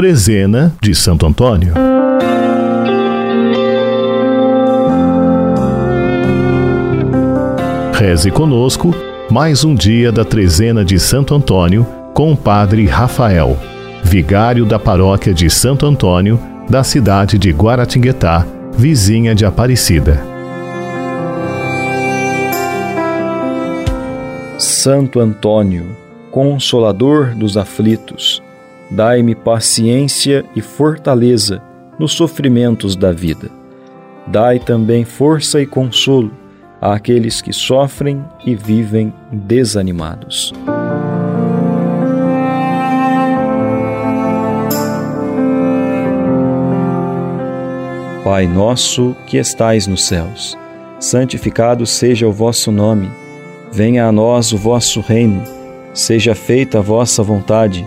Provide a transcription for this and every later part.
Trezena de Santo Antônio. Reze conosco mais um dia da Trezena de Santo Antônio com o Padre Rafael, vigário da paróquia de Santo Antônio, da cidade de Guaratinguetá, vizinha de Aparecida. Santo Antônio, consolador dos aflitos, dai-me paciência e fortaleza nos sofrimentos da vida. Dai também força e consolo àqueles que sofrem e vivem desanimados. Pai nosso que estais nos céus, santificado seja o vosso nome. Venha a nós o vosso reino. Seja feita a vossa vontade,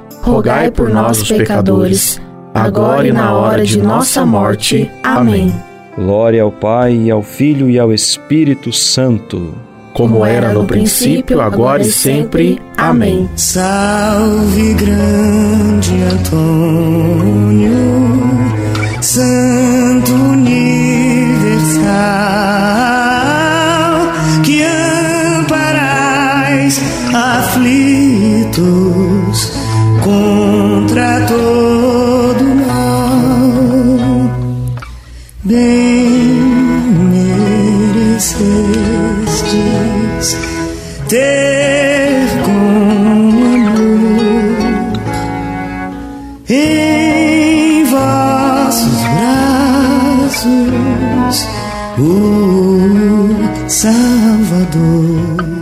rogai por nós, os pecadores, agora e na hora de nossa morte. Amém. Glória ao Pai, e ao Filho e ao Espírito Santo. Como era no princípio, agora e sempre. Amém. Salve, grande Antônio, Santo Universal, que amparais aflitos contra todo mal. Bem merecestes ter com amor em vossos braços o Salvador.